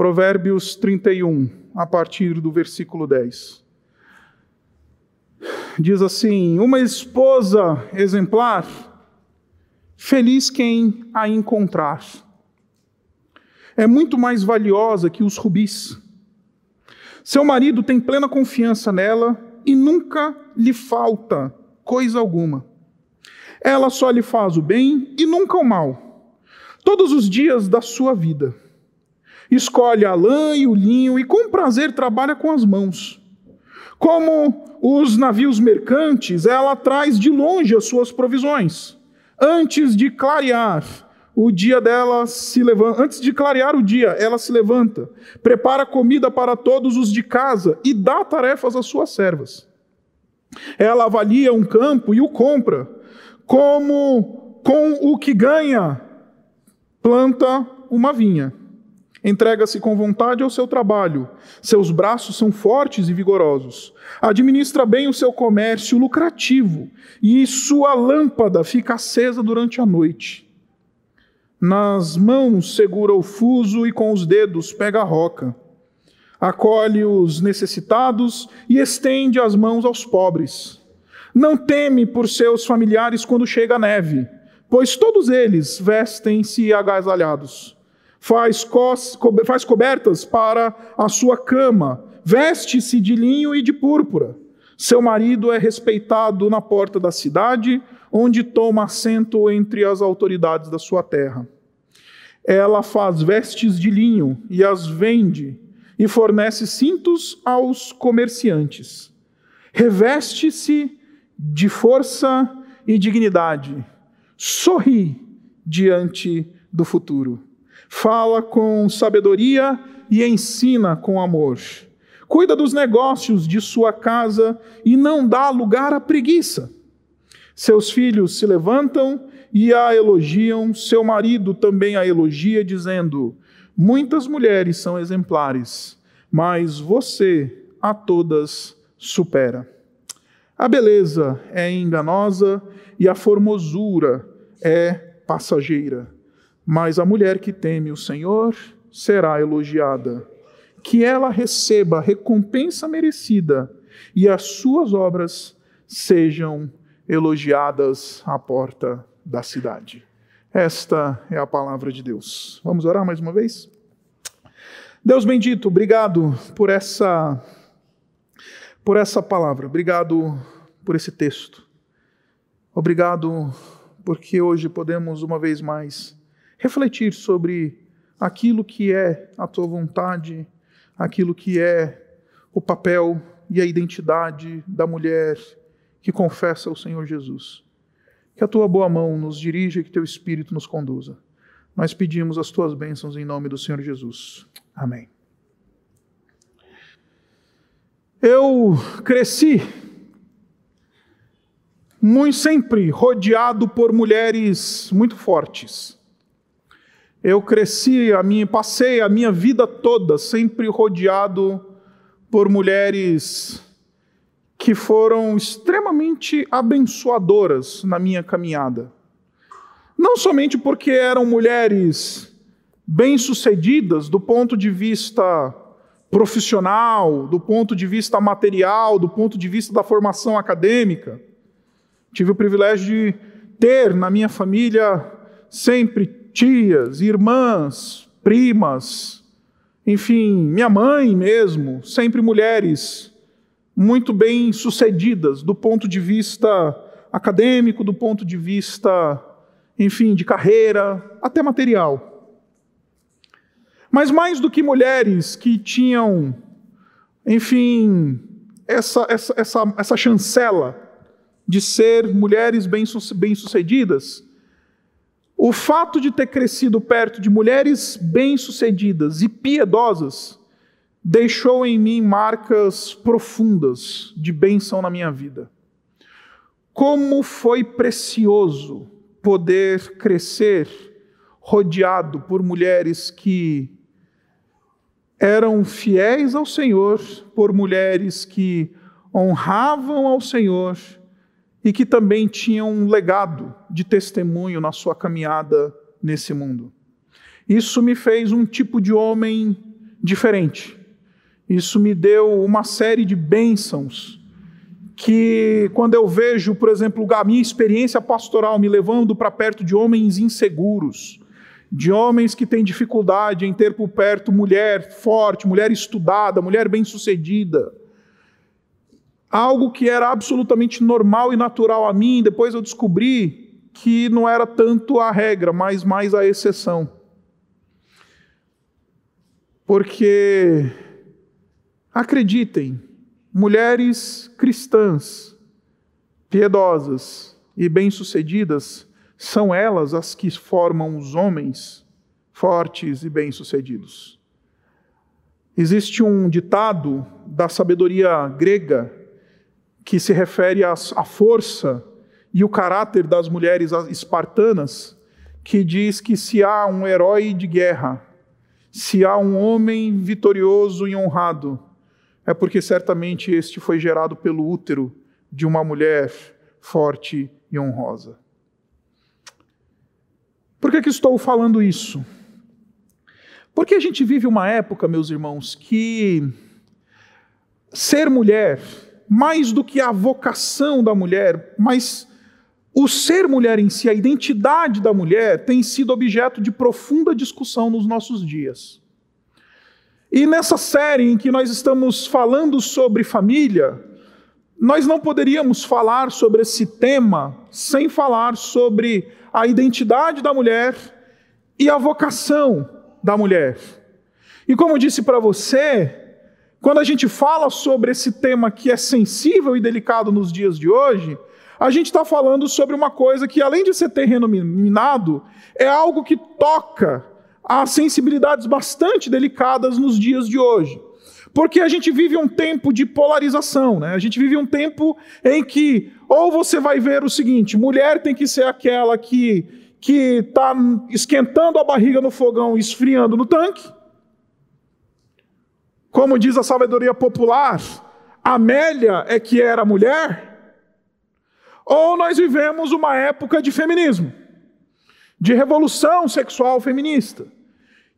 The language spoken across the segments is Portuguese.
Provérbios 31, a partir do versículo 10. Diz assim: Uma esposa exemplar, feliz quem a encontrar. É muito mais valiosa que os rubis. Seu marido tem plena confiança nela e nunca lhe falta coisa alguma. Ela só lhe faz o bem e nunca o mal, todos os dias da sua vida. Escolhe a lã e o linho e com prazer trabalha com as mãos. Como os navios mercantes, ela traz de longe as suas provisões. Antes de clarear, o dia dela se levanta, antes de clarear o dia, ela se levanta, prepara comida para todos os de casa e dá tarefas às suas servas. Ela avalia um campo e o compra, como com o que ganha, planta uma vinha. Entrega-se com vontade ao seu trabalho, seus braços são fortes e vigorosos. Administra bem o seu comércio lucrativo, e sua lâmpada fica acesa durante a noite. Nas mãos segura o fuso e com os dedos pega a roca. Acolhe os necessitados e estende as mãos aos pobres. Não teme por seus familiares quando chega a neve, pois todos eles vestem-se agasalhados. Faz, faz cobertas para a sua cama, veste-se de linho e de púrpura. Seu marido é respeitado na porta da cidade, onde toma assento entre as autoridades da sua terra. Ela faz vestes de linho e as vende, e fornece cintos aos comerciantes. Reveste-se de força e dignidade. Sorri diante do futuro. Fala com sabedoria e ensina com amor. Cuida dos negócios de sua casa e não dá lugar à preguiça. Seus filhos se levantam e a elogiam, seu marido também a elogia, dizendo: Muitas mulheres são exemplares, mas você a todas supera. A beleza é enganosa e a formosura é passageira, mas a mulher que teme o Senhor será elogiada. Que ela receba a recompensa merecida e as suas obras sejam elogiadas à porta da cidade. Esta é a palavra de Deus. Vamos orar mais uma vez? Deus bendito, obrigado por essa por essa palavra. Obrigado por esse texto. Obrigado porque hoje podemos uma vez mais refletir sobre aquilo que é a tua vontade, aquilo que é o papel e a identidade da mulher que confessa o Senhor Jesus. Que a tua boa mão nos dirija e que teu espírito nos conduza. Nós pedimos as tuas bênçãos em nome do Senhor Jesus. Amém. Eu cresci muito sempre rodeado por mulheres muito fortes. Eu cresci, a minha, passei a minha vida toda sempre rodeado por mulheres que foram extremamente abençoadoras na minha caminhada. Não somente porque eram mulheres bem-sucedidas do ponto de vista profissional, do ponto de vista material, do ponto de vista da formação acadêmica. Tive o privilégio de ter na minha família sempre tias, irmãs, primas, enfim, minha mãe mesmo, sempre mulheres muito bem sucedidas do ponto de vista acadêmico, do ponto de vista, enfim, de carreira, até material. Mas mais do que mulheres que tinham, enfim, essa, essa, essa, essa chancela de ser mulheres bem-sucedidas, o fato de ter crescido perto de mulheres bem-sucedidas e piedosas deixou em mim marcas profundas de bênção na minha vida. Como foi precioso poder crescer rodeado por mulheres que eram fiéis ao Senhor, por mulheres que honravam ao Senhor e que também tinham um legado de testemunho na sua caminhada nesse mundo. Isso me fez um tipo de homem diferente. Isso me deu uma série de bênçãos que, quando eu vejo, por exemplo, a minha experiência pastoral me levando para perto de homens inseguros, de homens que têm dificuldade em ter por perto mulher forte, mulher estudada, mulher bem-sucedida. Algo que era absolutamente normal e natural a mim, depois eu descobri que não era tanto a regra, mas mais a exceção. Porque, acreditem, mulheres cristãs, piedosas e bem-sucedidas, são elas as que formam os homens fortes e bem-sucedidos. Existe um ditado da sabedoria grega que se refere à força e o caráter das mulheres espartanas, que diz que se há um herói de guerra, se há um homem vitorioso e honrado, é porque certamente este foi gerado pelo útero de uma mulher forte e honrosa. Por que, que estou falando isso? Porque a gente vive uma época, meus irmãos, que ser mulher, mais do que a vocação da mulher, mas o ser mulher em si, a identidade da mulher, tem sido objeto de profunda discussão nos nossos dias. E nessa série em que nós estamos falando sobre família, nós não poderíamos falar sobre esse tema sem falar sobre a identidade da mulher e a vocação da mulher. E como eu disse para você, quando a gente fala sobre esse tema que é sensível e delicado nos dias de hoje, a gente está falando sobre uma coisa que, além de ser terreno minado, é algo que toca a sensibilidades bastante delicadas nos dias de hoje. Porque a gente vive um tempo de polarização, né? A gente vive um tempo em que ou você vai ver o seguinte: mulher tem que ser aquela que que está esquentando a barriga no fogão esfriando no tanque. Como diz a sabedoria popular, Amélia é que era mulher. Ou nós vivemos uma época de feminismo, de revolução sexual feminista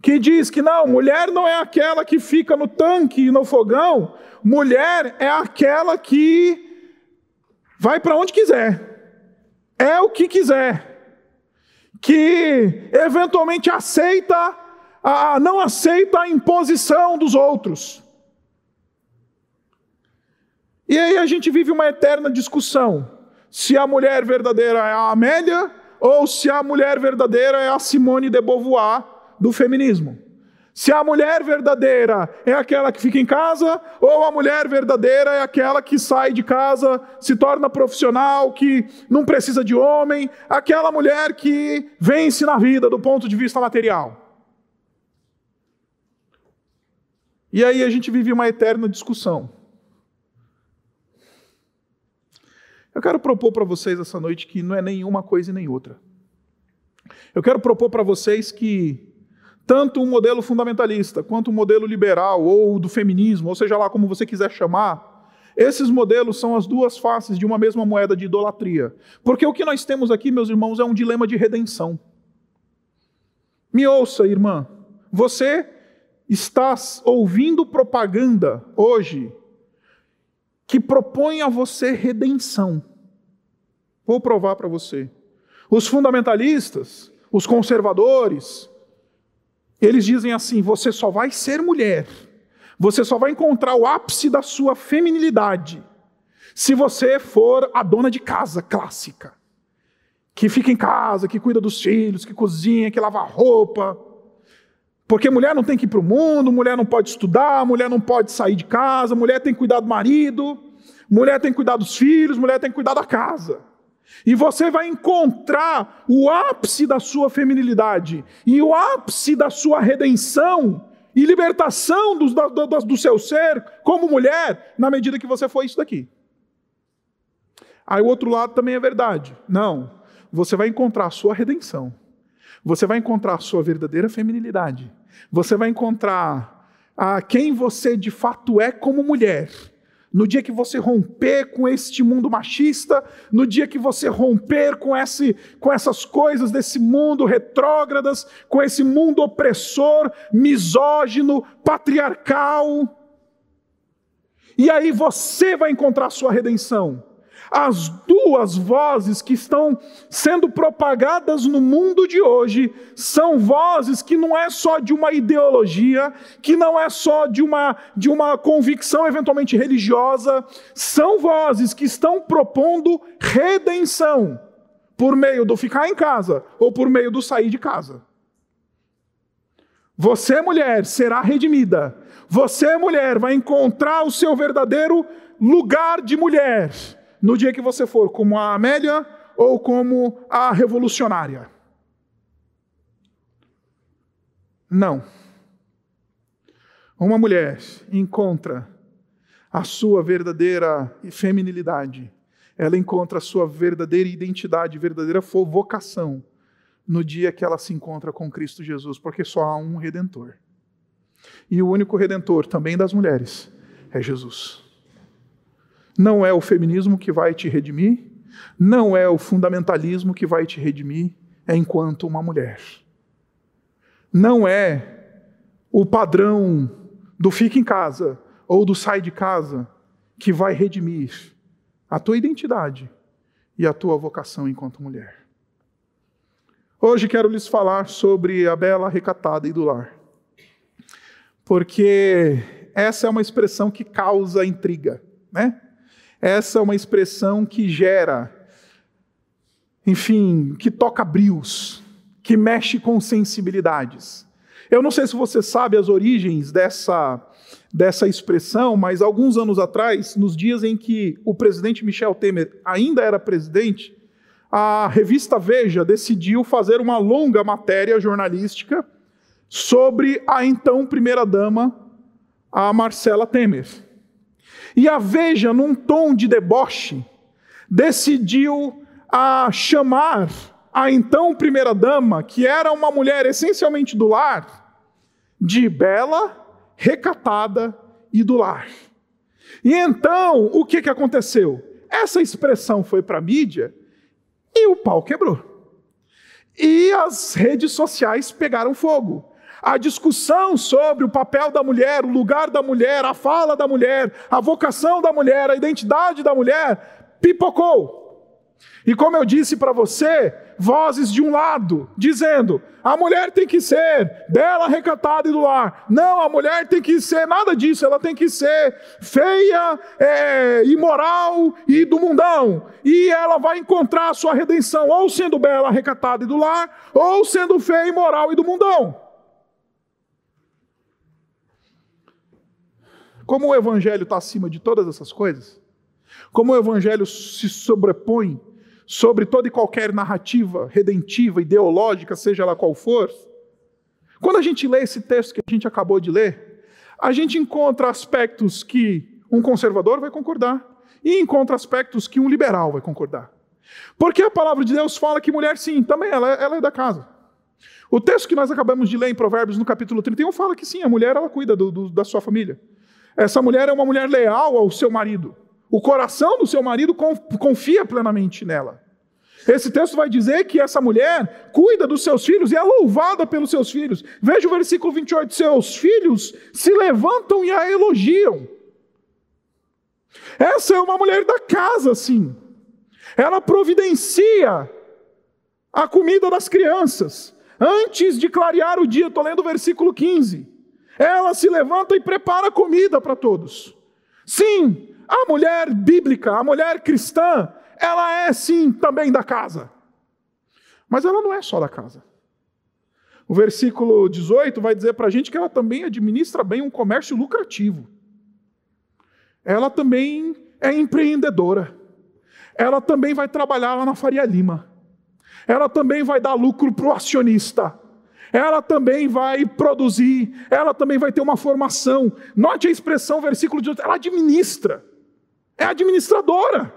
que diz que não, mulher não é aquela que fica no tanque e no fogão, mulher é aquela que vai para onde quiser, é o que quiser, que eventualmente aceita, a, não aceita a imposição dos outros. E aí a gente vive uma eterna discussão se a mulher verdadeira é a Amélia ou se a mulher verdadeira é a Simone de Beauvoir do feminismo. Se a mulher verdadeira é aquela que fica em casa, ou a mulher verdadeira é aquela que sai de casa, se torna profissional, que não precisa de homem, aquela mulher que vence na vida do ponto de vista material. E aí a gente vive uma eterna discussão. Eu quero propor para vocês essa noite que não é nenhuma coisa e nem outra. Eu quero propor para vocês que tanto um modelo fundamentalista quanto um modelo liberal ou do feminismo, ou seja lá como você quiser chamar, esses modelos são as duas faces de uma mesma moeda de idolatria. Porque o que nós temos aqui, meus irmãos, é um dilema de redenção. Me ouça, irmã, você está ouvindo propaganda hoje que propõe a você redenção. Vou provar para você. Os fundamentalistas, os conservadores, eles dizem assim: você só vai ser mulher, você só vai encontrar o ápice da sua feminilidade se você for a dona de casa clássica, que fica em casa, que cuida dos filhos, que cozinha, que lava roupa. Porque mulher não tem que ir para o mundo, mulher não pode estudar, mulher não pode sair de casa, mulher tem que cuidar do marido, mulher tem que cuidar dos filhos, mulher tem que cuidar da casa. E você vai encontrar o ápice da sua feminilidade e o ápice da sua redenção e libertação do, do, do, do seu ser como mulher na medida que você for isso daqui. Aí o outro lado também é verdade. Não, você vai encontrar a sua redenção. Você vai encontrar a sua verdadeira feminilidade. Você vai encontrar a quem você de fato é como mulher no dia que você romper com este mundo machista, no dia que você romper com, esse, com essas coisas desse mundo retrógradas, com esse mundo opressor, misógino, patriarcal, e aí você vai encontrar a sua redenção as duas vozes que estão sendo propagadas no mundo de hoje são vozes que não é só de uma ideologia, que não é só de uma, de uma convicção eventualmente religiosa, são vozes que estão propondo redenção por meio do ficar em casa ou por meio do sair de casa. Você, mulher, será redimida. Você, mulher, vai encontrar o seu verdadeiro lugar de mulher no dia que você for como a Amélia ou como a revolucionária. Não. Uma mulher encontra a sua verdadeira feminilidade, ela encontra a sua verdadeira identidade, verdadeira vocação no dia que ela se encontra com Cristo Jesus, porque só há um redentor. E o único redentor também das mulheres é Jesus. Não é o feminismo que vai te redimir, não é o fundamentalismo que vai te redimir é enquanto uma mulher. Não é o padrão do fica em casa ou do sai de casa que vai redimir a tua identidade e a tua vocação enquanto mulher. Hoje quero lhes falar sobre a bela recatada e do lar. Porque essa é uma expressão que causa intriga, né? Essa é uma expressão que gera, enfim, que toca brios, que mexe com sensibilidades. Eu não sei se você sabe as origens dessa, dessa expressão, mas alguns anos atrás, nos dias em que o presidente Michel Temer ainda era presidente, a revista Veja decidiu fazer uma longa matéria jornalística sobre a então primeira-dama, a Marcela Temer. E a Veja, num tom de deboche, decidiu a chamar a então primeira-dama, que era uma mulher essencialmente do lar, de bela, recatada e do lar. E então, o que, que aconteceu? Essa expressão foi para a mídia e o pau quebrou. E as redes sociais pegaram fogo. A discussão sobre o papel da mulher, o lugar da mulher, a fala da mulher, a vocação da mulher, a identidade da mulher, pipocou. E como eu disse para você, vozes de um lado dizendo: a mulher tem que ser bela, recatada e do lar. Não, a mulher tem que ser nada disso, ela tem que ser feia, é, imoral e do mundão. E ela vai encontrar a sua redenção ou sendo bela, recatada e do lar, ou sendo feia, imoral e do mundão. Como o Evangelho está acima de todas essas coisas, como o Evangelho se sobrepõe sobre toda e qualquer narrativa redentiva, ideológica, seja ela qual for, quando a gente lê esse texto que a gente acabou de ler, a gente encontra aspectos que um conservador vai concordar e encontra aspectos que um liberal vai concordar. Porque a palavra de Deus fala que mulher, sim, também ela, ela é da casa. O texto que nós acabamos de ler em Provérbios, no capítulo 31, fala que sim, a mulher ela cuida do, do, da sua família. Essa mulher é uma mulher leal ao seu marido. O coração do seu marido confia plenamente nela. Esse texto vai dizer que essa mulher cuida dos seus filhos e é louvada pelos seus filhos. Veja o versículo 28. Seus filhos se levantam e a elogiam. Essa é uma mulher da casa, sim. Ela providencia a comida das crianças. Antes de clarear o dia, estou lendo o versículo 15. Ela se levanta e prepara comida para todos. Sim, a mulher bíblica, a mulher cristã, ela é sim também da casa. Mas ela não é só da casa. O versículo 18 vai dizer para a gente que ela também administra bem um comércio lucrativo. Ela também é empreendedora. Ela também vai trabalhar lá na Faria Lima. Ela também vai dar lucro para o acionista ela também vai produzir, ela também vai ter uma formação. Note a expressão, versículo 18, ela administra, é administradora.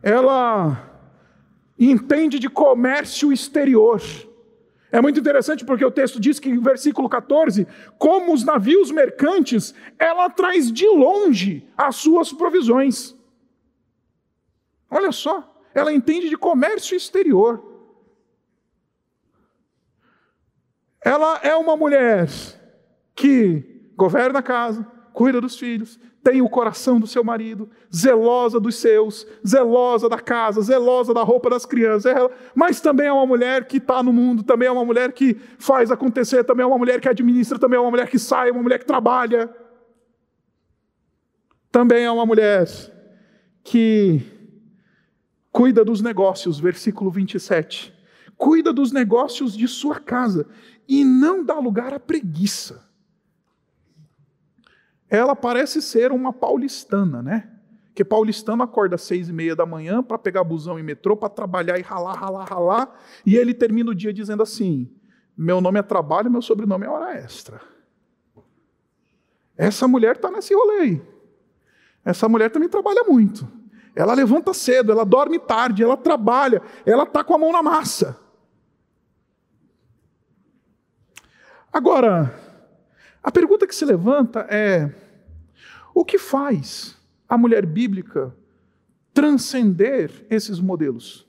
Ela entende de comércio exterior, É muito interessante porque o texto diz que, em versículo 14, como os navios mercantes, ela traz de longe as suas provisões. Olha só, ela entende de comércio exterior. Ela é uma mulher que governa a casa, cuida dos filhos, tem o coração do seu marido, zelosa dos seus, zelosa da casa, zelosa da roupa das crianças, mas também é uma mulher que está no mundo, também é uma mulher que faz acontecer, também é uma mulher que administra, também é uma mulher que sai, uma mulher que trabalha. Também é uma mulher que cuida dos negócios, versículo 27. Cuida dos negócios de sua casa e não dá lugar à preguiça ela parece ser uma paulistana, né? Que paulistano acorda às seis e meia da manhã para pegar busão e metrô, para trabalhar e ralar, ralar, ralar, e ele termina o dia dizendo assim: meu nome é trabalho, meu sobrenome é hora extra. Essa mulher está nesse rolê aí. Essa mulher também trabalha muito. Ela levanta cedo, ela dorme tarde, ela trabalha, ela está com a mão na massa. Agora, a pergunta que se levanta é: o que faz a mulher bíblica transcender esses modelos?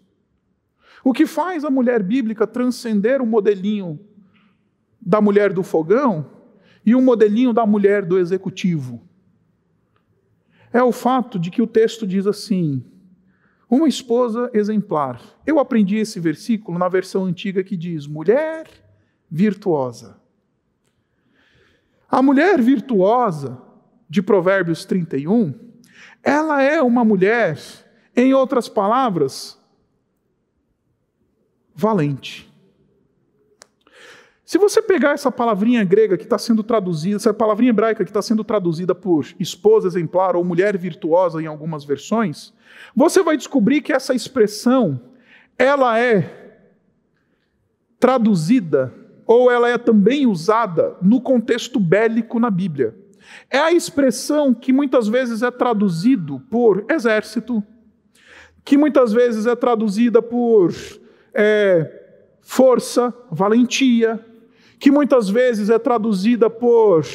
O que faz a mulher bíblica transcender o modelinho da mulher do fogão e o modelinho da mulher do executivo? É o fato de que o texto diz assim: uma esposa exemplar. Eu aprendi esse versículo na versão antiga que diz mulher virtuosa. A mulher virtuosa de Provérbios 31, ela é uma mulher, em outras palavras, valente. Se você pegar essa palavrinha grega que está sendo traduzida, essa palavrinha hebraica que está sendo traduzida por esposa exemplar ou mulher virtuosa em algumas versões, você vai descobrir que essa expressão ela é traduzida ou ela é também usada no contexto bélico na Bíblia. É a expressão que muitas vezes é traduzido por exército, que muitas vezes é traduzida por é, força, valentia, que muitas vezes é traduzida por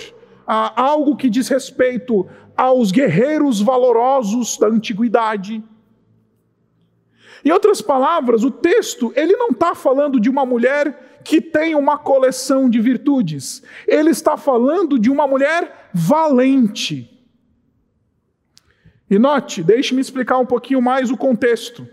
algo que diz respeito aos guerreiros valorosos da antiguidade. Em outras palavras, o texto ele não está falando de uma mulher que tem uma coleção de virtudes. Ele está falando de uma mulher valente. E note, deixe-me explicar um pouquinho mais o contexto.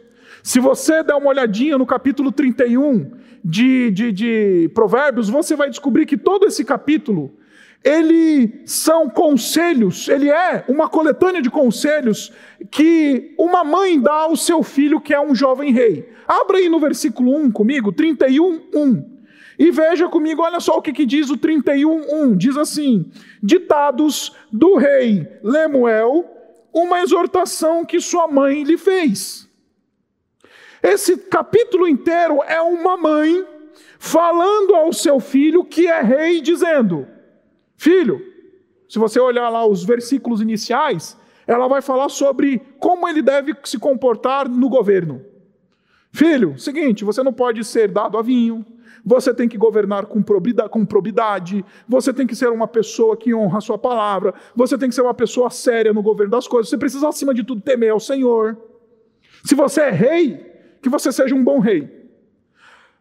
Se você der uma olhadinha no capítulo 31 de, de, de Provérbios, você vai descobrir que todo esse capítulo ele são conselhos, ele é uma coletânea de conselhos que uma mãe dá ao seu filho que é um jovem rei. Abra aí no versículo 1 comigo, 31, 1. E veja comigo, olha só o que, que diz o 31, 1. Diz assim: Ditados do rei Lemuel, uma exortação que sua mãe lhe fez. Esse capítulo inteiro é uma mãe falando ao seu filho que é rei, dizendo: Filho, se você olhar lá os versículos iniciais, ela vai falar sobre como ele deve se comportar no governo. Filho, seguinte, você não pode ser dado a vinho, você tem que governar com probidade, você tem que ser uma pessoa que honra a sua palavra, você tem que ser uma pessoa séria no governo das coisas, você precisa, acima de tudo, temer ao Senhor. Se você é rei, que você seja um bom rei.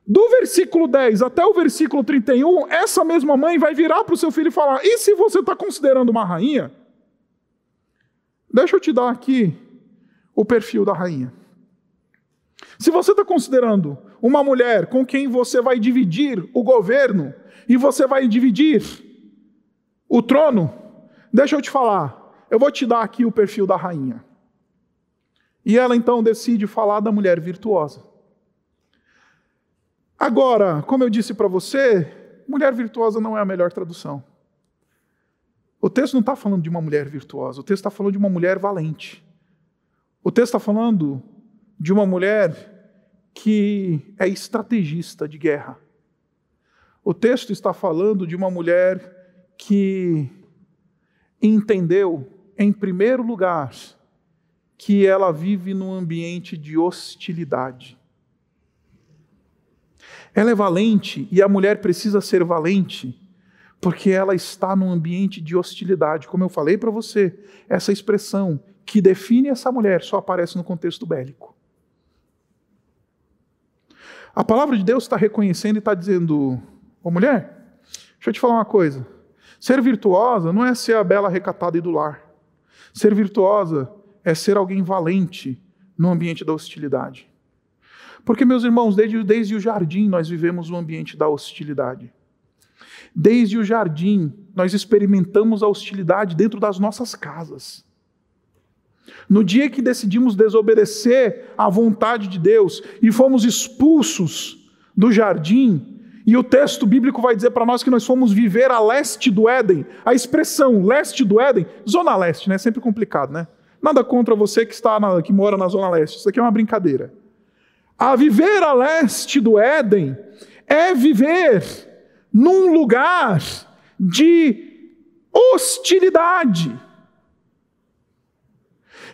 Do versículo 10 até o versículo 31, essa mesma mãe vai virar para o seu filho e falar: e se você está considerando uma rainha? Deixa eu te dar aqui o perfil da rainha. Se você está considerando uma mulher com quem você vai dividir o governo e você vai dividir o trono, deixa eu te falar, eu vou te dar aqui o perfil da rainha. E ela então decide falar da mulher virtuosa. Agora, como eu disse para você, mulher virtuosa não é a melhor tradução. O texto não está falando de uma mulher virtuosa, o texto está falando de uma mulher valente. O texto está falando de uma mulher que é estrategista de guerra. O texto está falando de uma mulher que entendeu, em primeiro lugar, que ela vive num ambiente de hostilidade. Ela é valente e a mulher precisa ser valente porque ela está num ambiente de hostilidade. Como eu falei para você, essa expressão que define essa mulher só aparece no contexto bélico. A palavra de Deus está reconhecendo e está dizendo: Ô mulher, deixa eu te falar uma coisa. Ser virtuosa não é ser a bela recatada e do lar. Ser virtuosa é ser alguém valente no ambiente da hostilidade. Porque, meus irmãos, desde, desde o jardim nós vivemos o ambiente da hostilidade. Desde o jardim nós experimentamos a hostilidade dentro das nossas casas. No dia que decidimos desobedecer à vontade de Deus e fomos expulsos do jardim, e o texto bíblico vai dizer para nós que nós fomos viver a leste do Éden. A expressão leste do Éden, zona leste, né? É sempre complicado, né? Nada contra você que está na, que mora na zona leste. Isso aqui é uma brincadeira. A viver a leste do Éden é viver num lugar de hostilidade.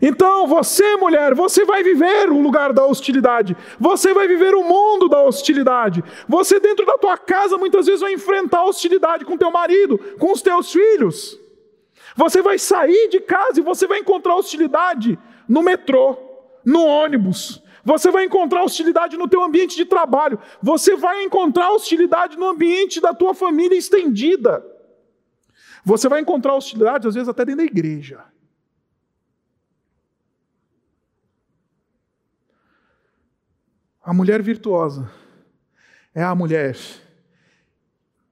Então, você, mulher, você vai viver o lugar da hostilidade. Você vai viver o mundo da hostilidade. Você dentro da tua casa muitas vezes vai enfrentar hostilidade com teu marido, com os teus filhos. Você vai sair de casa e você vai encontrar hostilidade no metrô, no ônibus. Você vai encontrar hostilidade no teu ambiente de trabalho. Você vai encontrar hostilidade no ambiente da tua família estendida. Você vai encontrar hostilidade às vezes até dentro da igreja. A mulher virtuosa é a mulher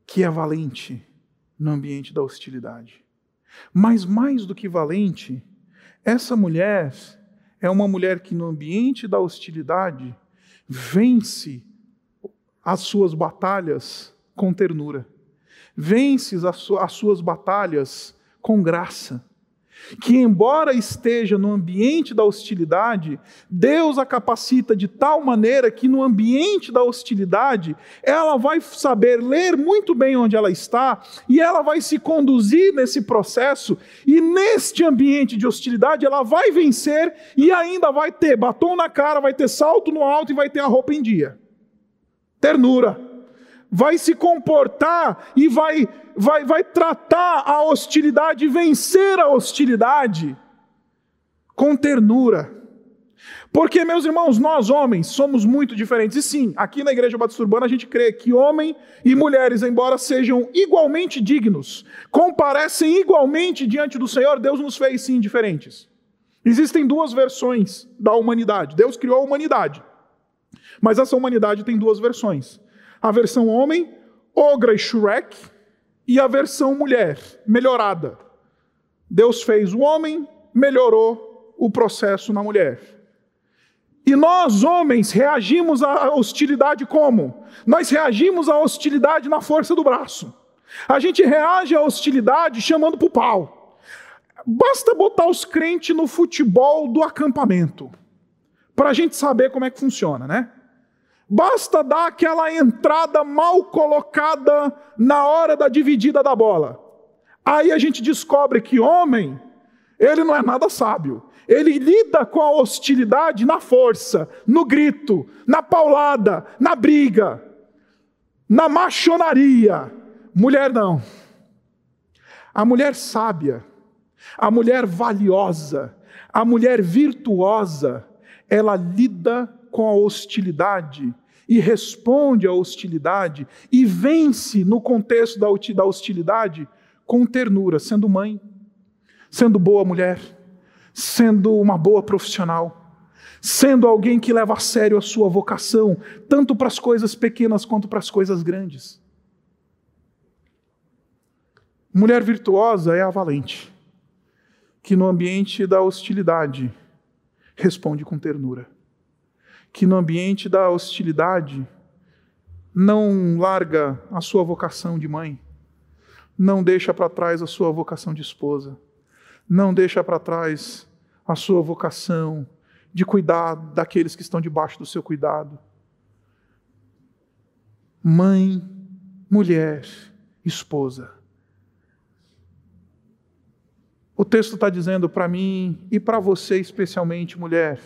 que é valente no ambiente da hostilidade. Mas mais do que valente, essa mulher é uma mulher que no ambiente da hostilidade vence as suas batalhas com ternura, vence as suas batalhas com graça que, embora esteja no ambiente da hostilidade, Deus a capacita de tal maneira que, no ambiente da hostilidade, ela vai saber ler muito bem onde ela está e ela vai se conduzir nesse processo, e neste ambiente de hostilidade, ela vai vencer e ainda vai ter batom na cara, vai ter salto no alto e vai ter a roupa em dia. Ternura vai se comportar e vai, vai, vai tratar a hostilidade, vencer a hostilidade com ternura. Porque, meus irmãos, nós homens somos muito diferentes. E sim, aqui na Igreja Batista Urbana a gente crê que homem e mulheres, embora sejam igualmente dignos, comparecem igualmente diante do Senhor, Deus nos fez sim diferentes. Existem duas versões da humanidade. Deus criou a humanidade. Mas essa humanidade tem duas versões a versão homem, Ogra e Shrek, e a versão mulher, melhorada. Deus fez o homem, melhorou o processo na mulher. E nós, homens, reagimos à hostilidade como? Nós reagimos à hostilidade na força do braço. A gente reage à hostilidade chamando para o pau. Basta botar os crentes no futebol do acampamento, para a gente saber como é que funciona, né? Basta dar aquela entrada mal colocada na hora da dividida da bola. Aí a gente descobre que homem, ele não é nada sábio. Ele lida com a hostilidade na força, no grito, na paulada, na briga, na machonaria. Mulher não. A mulher sábia, a mulher valiosa, a mulher virtuosa, ela lida com a hostilidade e responde à hostilidade e vence no contexto da hostilidade com ternura, sendo mãe, sendo boa mulher, sendo uma boa profissional, sendo alguém que leva a sério a sua vocação, tanto para as coisas pequenas quanto para as coisas grandes. Mulher virtuosa é a valente, que no ambiente da hostilidade responde com ternura que no ambiente da hostilidade não larga a sua vocação de mãe, não deixa para trás a sua vocação de esposa, não deixa para trás a sua vocação de cuidar daqueles que estão debaixo do seu cuidado. Mãe, mulher, esposa. O texto está dizendo para mim e para você, especialmente, mulher,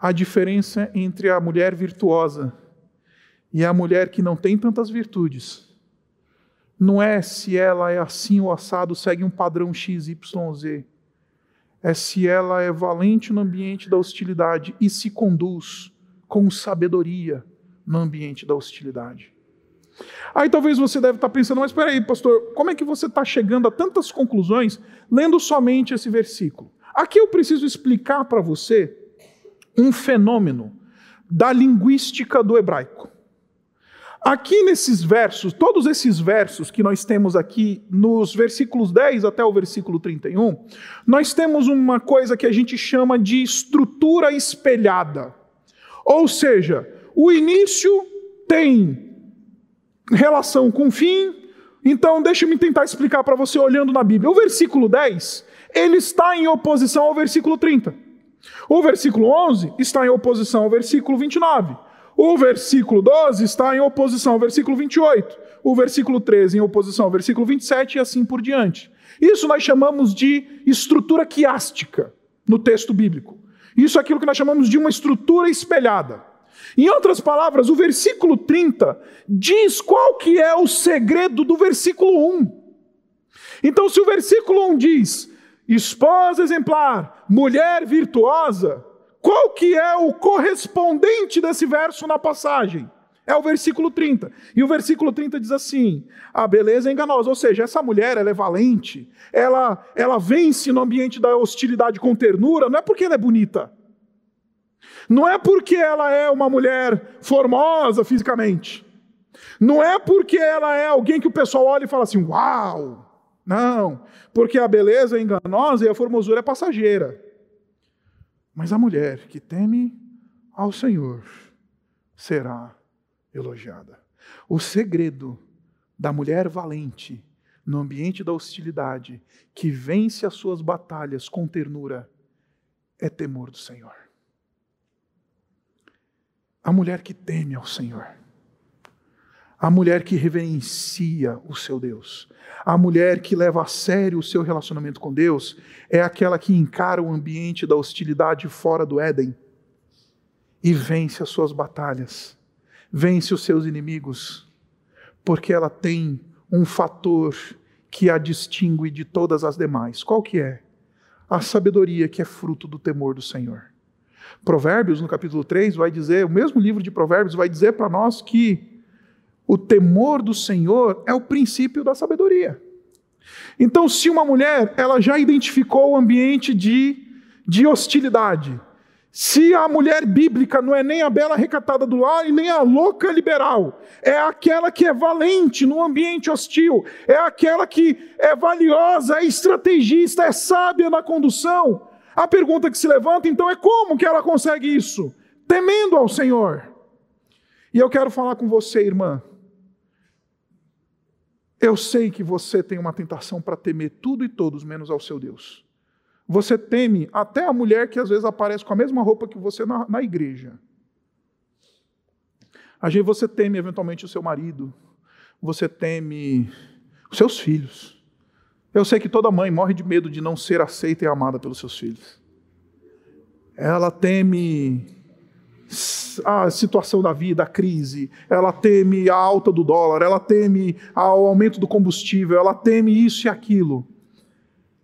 a diferença entre a mulher virtuosa E a mulher que não tem tantas virtudes, não é se ela é assim ou assado, segue um padrão XYZ. É se ela é valente no ambiente da hostilidade e se conduz com sabedoria no ambiente da hostilidade. Aí talvez você deve estar pensando, mas espera aí, pastor, como é que você está chegando a tantas conclusões lendo somente esse versículo? Aqui eu preciso explicar para você um fenômeno da linguística do hebraico. Aqui nesses versos, todos esses versos que nós temos aqui, nos versículos 10 até o versículo 31, nós temos uma coisa que a gente chama de estrutura espelhada. Ou seja, o início tem relação com o fim. Então, deixe-me tentar explicar para você olhando na Bíblia. O versículo 10, ele está em oposição ao versículo 30. O versículo 11 está em oposição ao versículo 29. O versículo 12 está em oposição ao versículo 28. O versículo 13 em oposição ao versículo 27 e assim por diante. Isso nós chamamos de estrutura quiástica no texto bíblico. Isso é aquilo que nós chamamos de uma estrutura espelhada. Em outras palavras, o versículo 30 diz qual que é o segredo do versículo 1. Então, se o versículo 1 diz esposa exemplar, mulher virtuosa, qual que é o correspondente desse verso na passagem? É o versículo 30. E o versículo 30 diz assim: a beleza é enganosa. Ou seja, essa mulher ela é valente, ela, ela vence no ambiente da hostilidade com ternura, não é porque ela é bonita. Não é porque ela é uma mulher formosa fisicamente. Não é porque ela é alguém que o pessoal olha e fala assim: uau! Não, porque a beleza é enganosa e a formosura é passageira. Mas a mulher que teme ao Senhor será elogiada. O segredo da mulher valente no ambiente da hostilidade, que vence as suas batalhas com ternura, é temor do Senhor. A mulher que teme ao Senhor. A mulher que reverencia o seu Deus. A mulher que leva a sério o seu relacionamento com Deus é aquela que encara o ambiente da hostilidade fora do Éden e vence as suas batalhas, vence os seus inimigos, porque ela tem um fator que a distingue de todas as demais. Qual que é? A sabedoria que é fruto do temor do Senhor. Provérbios, no capítulo 3, vai dizer, o mesmo livro de Provérbios vai dizer para nós que o temor do Senhor é o princípio da sabedoria. Então, se uma mulher ela já identificou o ambiente de, de hostilidade, se a mulher bíblica não é nem a bela recatada do lar e nem a louca liberal, é aquela que é valente no ambiente hostil, é aquela que é valiosa, é estrategista, é sábia na condução, a pergunta que se levanta então é como que ela consegue isso? Temendo ao Senhor. E eu quero falar com você, irmã. Eu sei que você tem uma tentação para temer tudo e todos menos ao seu Deus. Você teme até a mulher que às vezes aparece com a mesma roupa que você na, na igreja. Às vezes você teme eventualmente o seu marido. Você teme os seus filhos. Eu sei que toda mãe morre de medo de não ser aceita e amada pelos seus filhos. Ela teme a situação da vida, a crise, ela teme a alta do dólar, ela teme o aumento do combustível, ela teme isso e aquilo.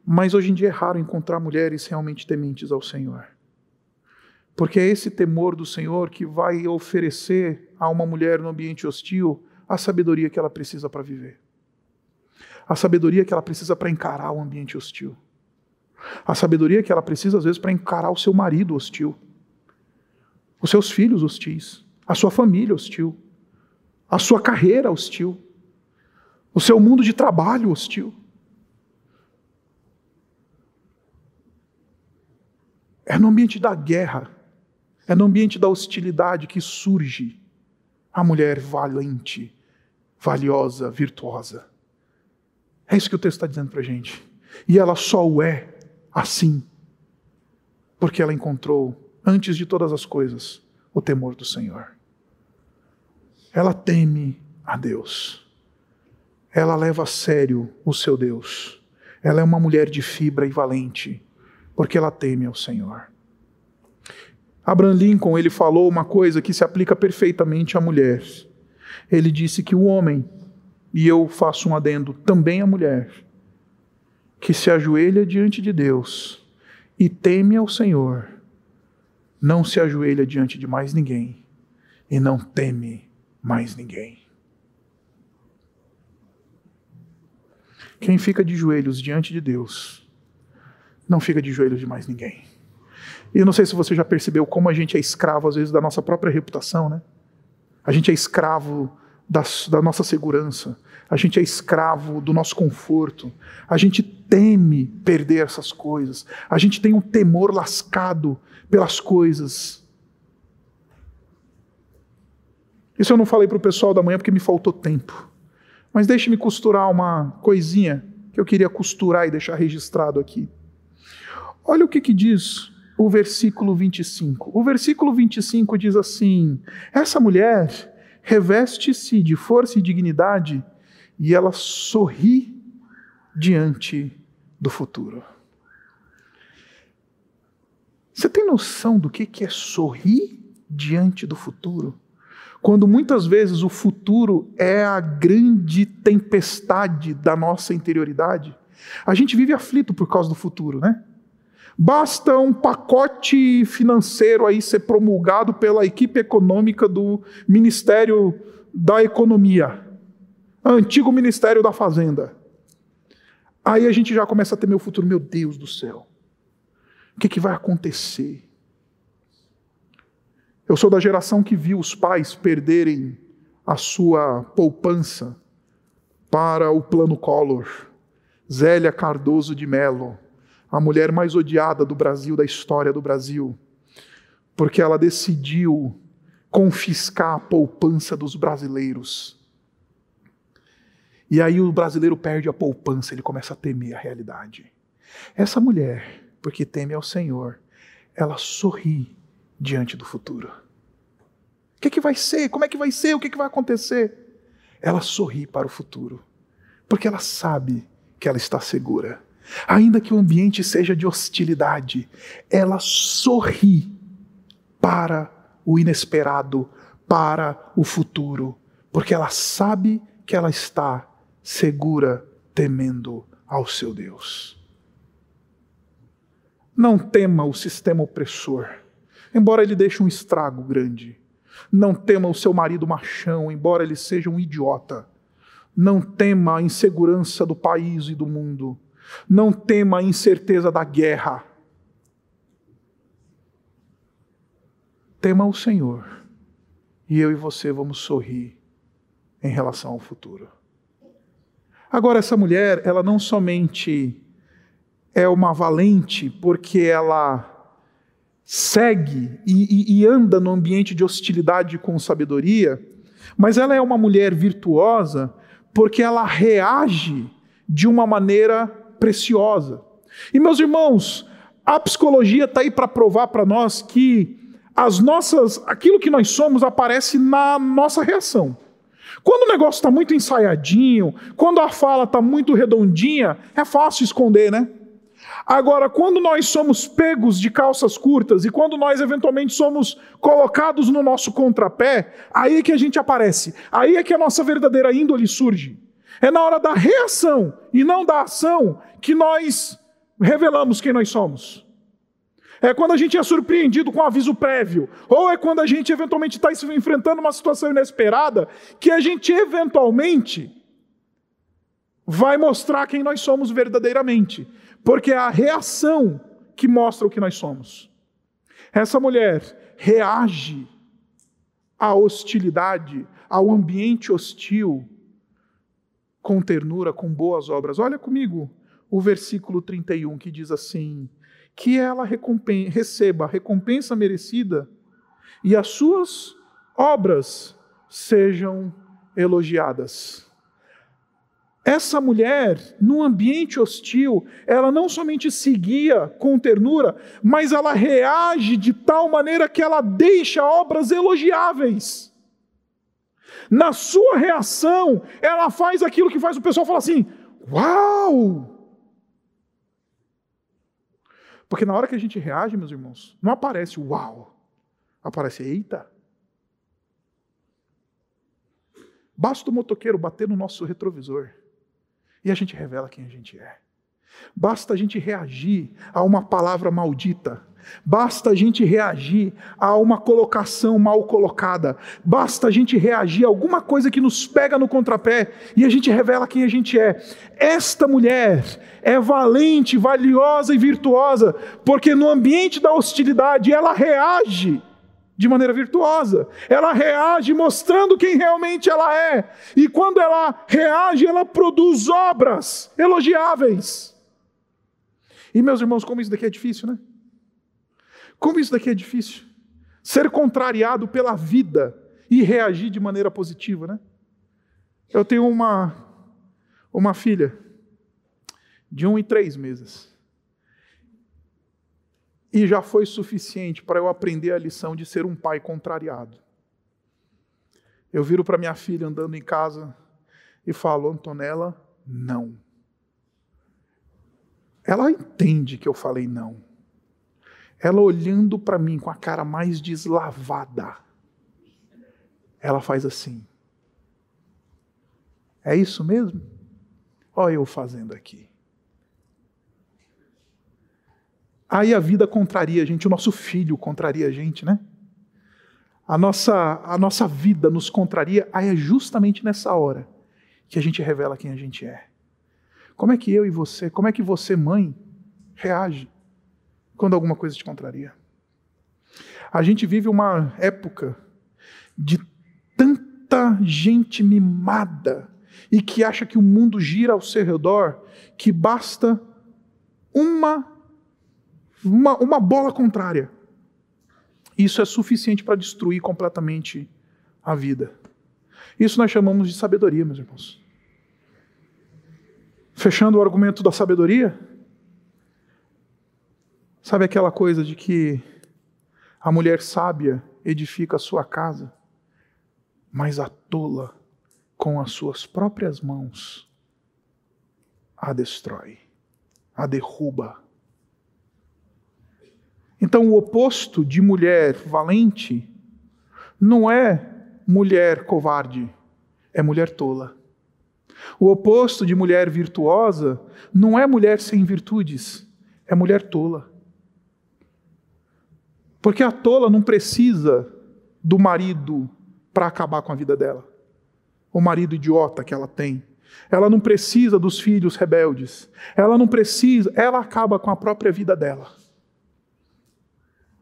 Mas hoje em dia é raro encontrar mulheres realmente tementes ao Senhor. Porque é esse temor do Senhor que vai oferecer a uma mulher no ambiente hostil a sabedoria que ela precisa para viver a sabedoria que ela precisa para encarar o ambiente hostil. A sabedoria que ela precisa, às vezes, para encarar o seu marido hostil, os seus filhos hostis, a sua família hostil, a sua carreira hostil, o seu mundo de trabalho hostil. É no ambiente da guerra, é no ambiente da hostilidade que surge a mulher valente, valiosa, virtuosa. É isso que o texto está dizendo para a gente. E ela só o é assim, porque ela encontrou, antes de todas as coisas, o temor do Senhor. Ela teme a Deus. Ela leva a sério o seu Deus. Ela é uma mulher de fibra e valente, porque ela teme ao Senhor. Abraham Lincoln ele falou uma coisa que se aplica perfeitamente à mulher. Ele disse que o homem, e eu faço um adendo, também a mulher, que se ajoelha diante de Deus e teme ao Senhor, não se ajoelha diante de mais ninguém e não teme mais ninguém. Quem fica de joelhos diante de Deus, não fica de joelhos de mais ninguém. E eu não sei se você já percebeu como a gente é escravo, às vezes, da nossa própria reputação, né? A gente é escravo da, da nossa segurança, a gente é escravo do nosso conforto, a gente teme perder essas coisas, a gente tem um temor lascado pelas coisas. Isso eu não falei para o pessoal da manhã porque me faltou tempo. Mas deixe-me costurar uma coisinha que eu queria costurar e deixar registrado aqui. Olha o que, que diz o versículo 25. O versículo 25 diz assim: Essa mulher reveste-se de força e dignidade e ela sorri diante do futuro. Você tem noção do que é sorrir diante do futuro? Quando muitas vezes o futuro é a grande tempestade da nossa interioridade. A gente vive aflito por causa do futuro, né? Basta um pacote financeiro aí ser promulgado pela equipe econômica do Ministério da Economia, antigo Ministério da Fazenda. Aí a gente já começa a temer o futuro. Meu Deus do céu, o que, que vai acontecer? Eu sou da geração que viu os pais perderem a sua poupança para o plano Collor. Zélia Cardoso de Mello, a mulher mais odiada do Brasil, da história do Brasil, porque ela decidiu confiscar a poupança dos brasileiros. E aí o brasileiro perde a poupança, ele começa a temer a realidade. Essa mulher, porque teme ao Senhor, ela sorri diante do futuro. O que, é que vai ser? Como é que vai ser? O que, é que vai acontecer? Ela sorri para o futuro, porque ela sabe que ela está segura. Ainda que o ambiente seja de hostilidade, ela sorri para o inesperado, para o futuro, porque ela sabe que ela está segura, temendo ao seu Deus. Não tema o sistema opressor embora ele deixe um estrago grande. Não tema o seu marido machão, embora ele seja um idiota. Não tema a insegurança do país e do mundo. Não tema a incerteza da guerra. Tema o Senhor. E eu e você vamos sorrir em relação ao futuro. Agora, essa mulher, ela não somente é uma valente porque ela segue e, e, e anda no ambiente de hostilidade com sabedoria, mas ela é uma mulher virtuosa porque ela reage de uma maneira preciosa. E meus irmãos, a psicologia está aí para provar para nós que as nossas, aquilo que nós somos aparece na nossa reação. Quando o negócio está muito ensaiadinho, quando a fala está muito redondinha, é fácil esconder, né? Agora, quando nós somos pegos de calças curtas e quando nós eventualmente somos colocados no nosso contrapé, aí é que a gente aparece, aí é que a nossa verdadeira índole surge. É na hora da reação e não da ação que nós revelamos quem nós somos. É quando a gente é surpreendido com um aviso prévio, ou é quando a gente eventualmente está enfrentando uma situação inesperada, que a gente eventualmente vai mostrar quem nós somos verdadeiramente porque é a reação que mostra o que nós somos. Essa mulher reage à hostilidade, ao ambiente hostil, com ternura, com boas obras. Olha comigo o versículo 31 que diz assim: que ela receba a recompensa merecida e as suas obras sejam elogiadas. Essa mulher, num ambiente hostil, ela não somente seguia com ternura, mas ela reage de tal maneira que ela deixa obras elogiáveis. Na sua reação, ela faz aquilo que faz o pessoal falar assim: Uau! Porque na hora que a gente reage, meus irmãos, não aparece uau, aparece eita. Basta o motoqueiro bater no nosso retrovisor e a gente revela quem a gente é. Basta a gente reagir a uma palavra maldita. Basta a gente reagir a uma colocação mal colocada. Basta a gente reagir a alguma coisa que nos pega no contrapé e a gente revela quem a gente é. Esta mulher é valente, valiosa e virtuosa, porque no ambiente da hostilidade ela reage de maneira virtuosa. Ela reage mostrando quem realmente ela é. E quando ela reage, ela produz obras elogiáveis. E meus irmãos, como isso daqui é difícil, né? Como isso daqui é difícil. Ser contrariado pela vida e reagir de maneira positiva, né? Eu tenho uma, uma filha de um e três meses. E já foi suficiente para eu aprender a lição de ser um pai contrariado. Eu viro para minha filha andando em casa e falo, Antonella, não. Ela entende que eu falei não. Ela olhando para mim com a cara mais deslavada, ela faz assim. É isso mesmo? Olha eu fazendo aqui. Aí a vida contraria a gente, o nosso filho contraria a gente, né? A nossa, a nossa vida nos contraria, aí é justamente nessa hora que a gente revela quem a gente é. Como é que eu e você, como é que você, mãe, reage quando alguma coisa te contraria? A gente vive uma época de tanta gente mimada e que acha que o mundo gira ao seu redor, que basta uma, uma, uma bola contrária. Isso é suficiente para destruir completamente a vida. Isso nós chamamos de sabedoria, meus irmãos. Fechando o argumento da sabedoria, sabe aquela coisa de que a mulher sábia edifica a sua casa, mas a tola, com as suas próprias mãos, a destrói, a derruba. Então, o oposto de mulher valente não é mulher covarde, é mulher tola. O oposto de mulher virtuosa não é mulher sem virtudes, é mulher tola. Porque a tola não precisa do marido para acabar com a vida dela. O marido idiota que ela tem. Ela não precisa dos filhos rebeldes. Ela não precisa, ela acaba com a própria vida dela.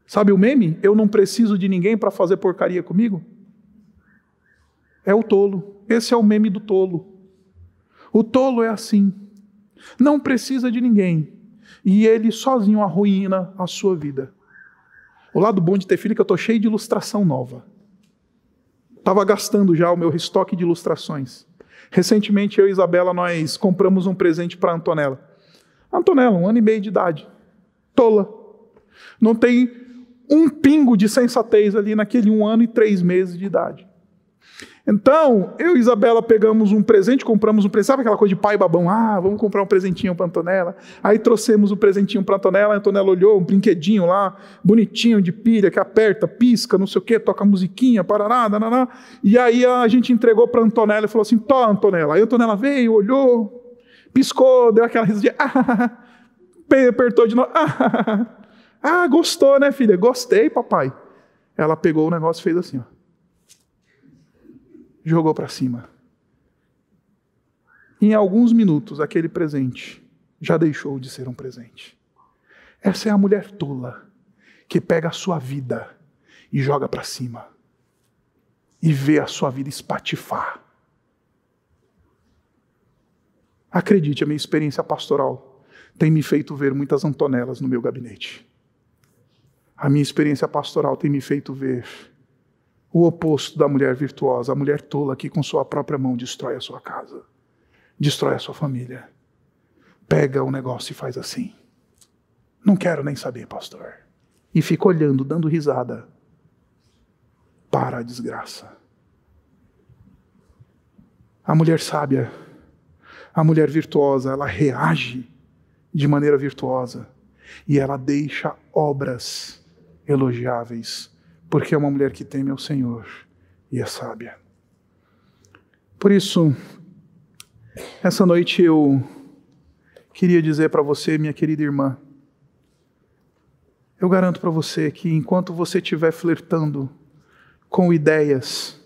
Sabe o meme? Eu não preciso de ninguém para fazer porcaria comigo? É o tolo. Esse é o meme do tolo. O tolo é assim. Não precisa de ninguém. E ele sozinho arruína a sua vida. O lado bom de ter filho é que eu estou cheio de ilustração nova. Estava gastando já o meu estoque de ilustrações. Recentemente, eu e Isabela, nós compramos um presente para Antonella. Antonella, um ano e meio de idade. Tola. Não tem um pingo de sensatez ali naquele um ano e três meses de idade. Então, eu e Isabela pegamos um presente, compramos um presente, sabe aquela coisa de pai babão? Ah, vamos comprar um presentinho para Antonella. Aí trouxemos o um presentinho para Antonella, a Antonella olhou, um brinquedinho lá, bonitinho, de pilha, que aperta, pisca, não sei o quê, toca musiquinha, parará, dananá. E aí a gente entregou para Antonella e falou assim: Tó, Antonella. Aí a Antonella veio, olhou, piscou, deu aquela risadinha, ah, apertou de novo, ah, ah, gostou, né, filha? Gostei, papai. Ela pegou o negócio e fez assim, ó jogou para cima. Em alguns minutos, aquele presente já deixou de ser um presente. Essa é a mulher tola que pega a sua vida e joga para cima e vê a sua vida espatifar. Acredite, a minha experiência pastoral tem me feito ver muitas Antonelas no meu gabinete. A minha experiência pastoral tem me feito ver o oposto da mulher virtuosa, a mulher tola que com sua própria mão destrói a sua casa, destrói a sua família. Pega o negócio e faz assim. Não quero nem saber, pastor. E fica olhando, dando risada para a desgraça. A mulher sábia, a mulher virtuosa, ela reage de maneira virtuosa e ela deixa obras elogiáveis porque é uma mulher que teme ao Senhor e é sábia. Por isso, essa noite eu queria dizer para você, minha querida irmã, eu garanto para você que enquanto você estiver flertando com ideias,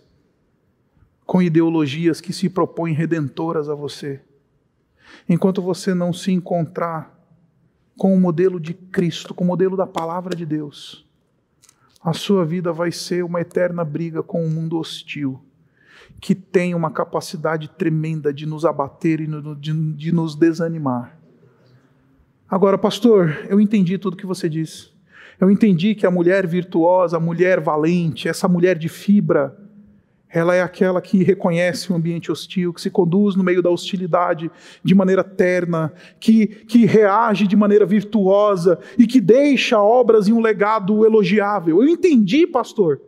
com ideologias que se propõem redentoras a você, enquanto você não se encontrar com o modelo de Cristo, com o modelo da palavra de Deus, a sua vida vai ser uma eterna briga com um mundo hostil, que tem uma capacidade tremenda de nos abater e de, nos desanimar. Agora, pastor, eu entendi tudo que você disse. Eu entendi que a mulher virtuosa, a mulher valente, essa mulher de fibra, ela é aquela que reconhece o ambiente hostil, que se conduz no meio da hostilidade de maneira terna, que, que reage de maneira virtuosa e que deixa obras e um legado elogiável. Eu entendi, pastor.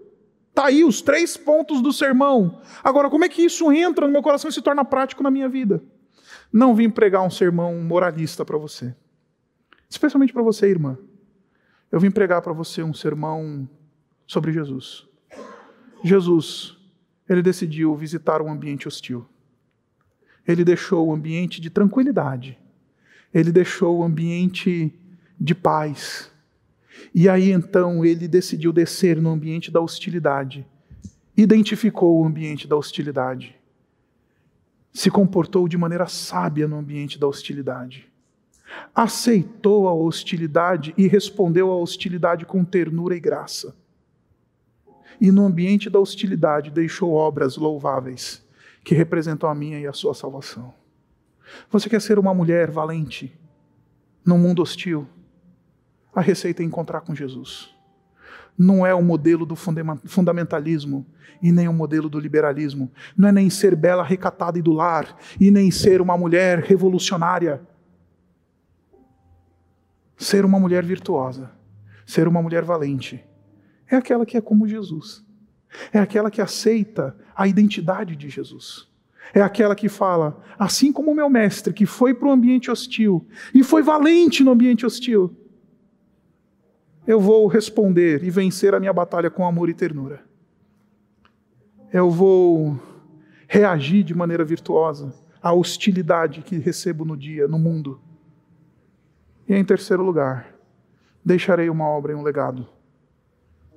Está aí os três pontos do sermão. Agora, como é que isso entra no meu coração e se torna prático na minha vida? Não vim pregar um sermão moralista para você, especialmente para você, irmã. Eu vim pregar para você um sermão sobre Jesus. Jesus, ele decidiu visitar um ambiente hostil. Ele deixou o ambiente de tranquilidade. Ele deixou o ambiente de paz. E aí então ele decidiu descer no ambiente da hostilidade. Identificou o ambiente da hostilidade. Se comportou de maneira sábia no ambiente da hostilidade aceitou a hostilidade e respondeu à hostilidade com ternura e graça. E no ambiente da hostilidade deixou obras louváveis que representam a minha e a sua salvação. Você quer ser uma mulher valente num mundo hostil? A receita é encontrar com Jesus. Não é o modelo do fundamentalismo e nem o modelo do liberalismo. Não é nem ser bela, recatada e do lar, e nem ser uma mulher revolucionária Ser uma mulher virtuosa, ser uma mulher valente, é aquela que é como Jesus. É aquela que aceita a identidade de Jesus. É aquela que fala, assim como o meu mestre, que foi para o ambiente hostil e foi valente no ambiente hostil, eu vou responder e vencer a minha batalha com amor e ternura. Eu vou reagir de maneira virtuosa à hostilidade que recebo no dia, no mundo. E em terceiro lugar, deixarei uma obra e um legado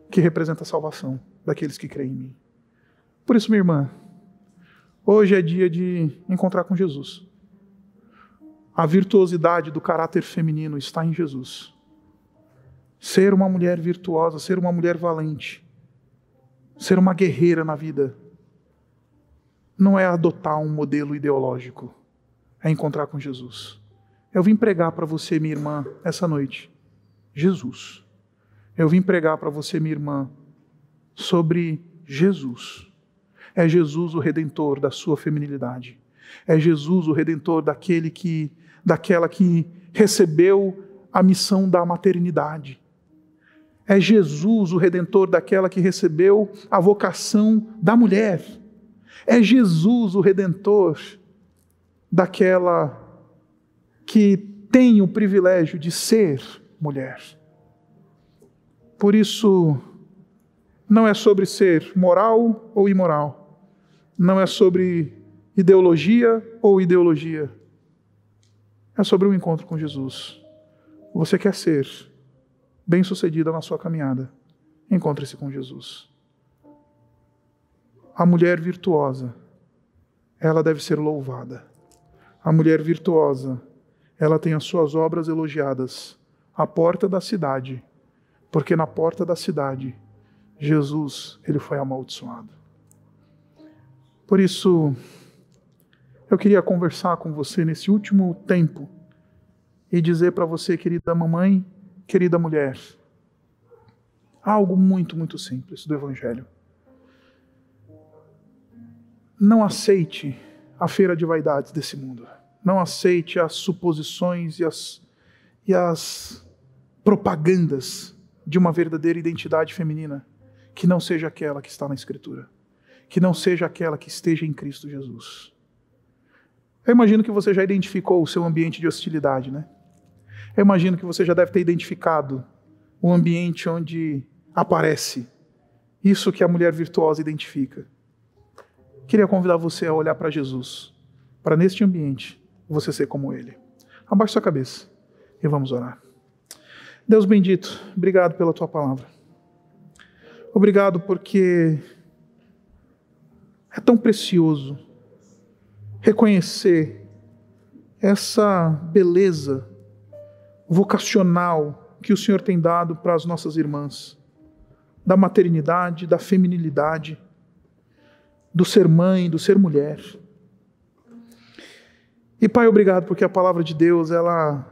que representa a salvação daqueles que creem em mim. Por isso, minha irmã, hoje é dia de encontrar com Jesus. A virtuosidade do caráter feminino está em Jesus. Ser uma mulher virtuosa, ser uma mulher valente, ser uma guerreira na vida, não é adotar um modelo ideológico, é encontrar com Jesus. Eu vim pregar para você, minha irmã, essa noite, Jesus. Eu vim pregar para você, minha irmã, sobre Jesus. É Jesus o redentor da sua feminilidade. É Jesus o redentor daquele que daquela que recebeu a missão da maternidade. É Jesus o redentor daquela que recebeu a vocação da mulher. É Jesus o redentor daquela que tem o privilégio de ser mulher. Por isso, não é sobre ser moral ou imoral, não é sobre ideologia ou ideologia, é sobre um encontro com Jesus. Você quer ser bem-sucedida na sua caminhada, encontre-se com Jesus. A mulher virtuosa, ela deve ser louvada. A mulher virtuosa, ela tem as suas obras elogiadas à porta da cidade, porque na porta da cidade Jesus, ele foi amaldiçoado. Por isso, eu queria conversar com você nesse último tempo e dizer para você, querida mamãe, querida mulher, algo muito, muito simples do Evangelho. Não aceite a feira de vaidades desse mundo. Não aceite as suposições e as, e as propagandas de uma verdadeira identidade feminina que não seja aquela que está na Escritura, que não seja aquela que esteja em Cristo Jesus. Eu imagino que você já identificou o seu ambiente de hostilidade, né? Eu imagino que você já deve ter identificado o ambiente onde aparece isso que a mulher virtuosa identifica, queria convidar você a olhar para Jesus, para neste ambiente você ser como Ele. Abaixe sua cabeça e vamos orar. Deus bendito, obrigado pela tua palavra. Obrigado porque é tão precioso reconhecer essa beleza vocacional que o Senhor tem dado para as nossas irmãs, da maternidade, da feminilidade, do ser mãe, do ser mulher. E Pai, obrigado porque a palavra de Deus ela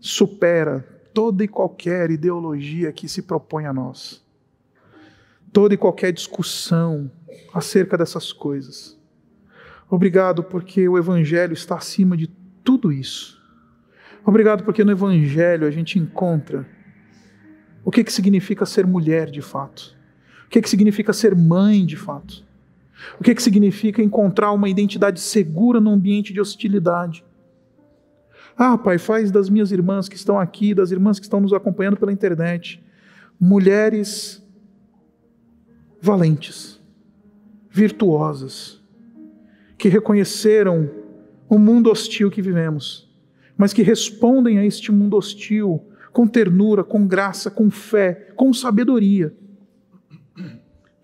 supera toda e qualquer ideologia que se propõe a nós. Toda e qualquer discussão acerca dessas coisas. Obrigado porque o evangelho está acima de tudo isso. Obrigado porque no evangelho a gente encontra o que que significa ser mulher de fato. O que que significa ser mãe de fato o que, que significa encontrar uma identidade segura num ambiente de hostilidade? Ah, Pai, faz das minhas irmãs que estão aqui, das irmãs que estão nos acompanhando pela internet, mulheres valentes, virtuosas, que reconheceram o mundo hostil que vivemos, mas que respondem a este mundo hostil com ternura, com graça, com fé, com sabedoria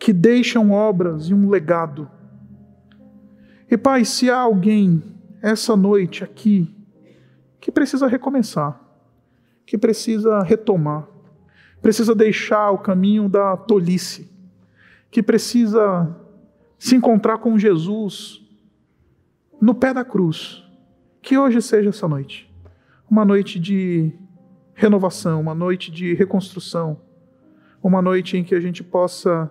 que deixam obras e um legado. E Pai, se há alguém essa noite aqui que precisa recomeçar, que precisa retomar, precisa deixar o caminho da tolice, que precisa se encontrar com Jesus no pé da cruz, que hoje seja essa noite, uma noite de renovação, uma noite de reconstrução, uma noite em que a gente possa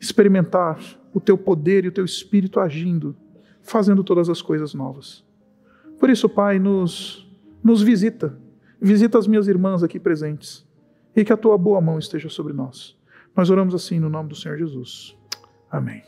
experimentar o teu poder e o teu espírito agindo, fazendo todas as coisas novas. Por isso, Pai, nos, nos visita. Visita as minhas irmãs aqui presentes. E que a tua boa mão esteja sobre nós. Nós oramos assim no nome do Senhor Jesus. Amém.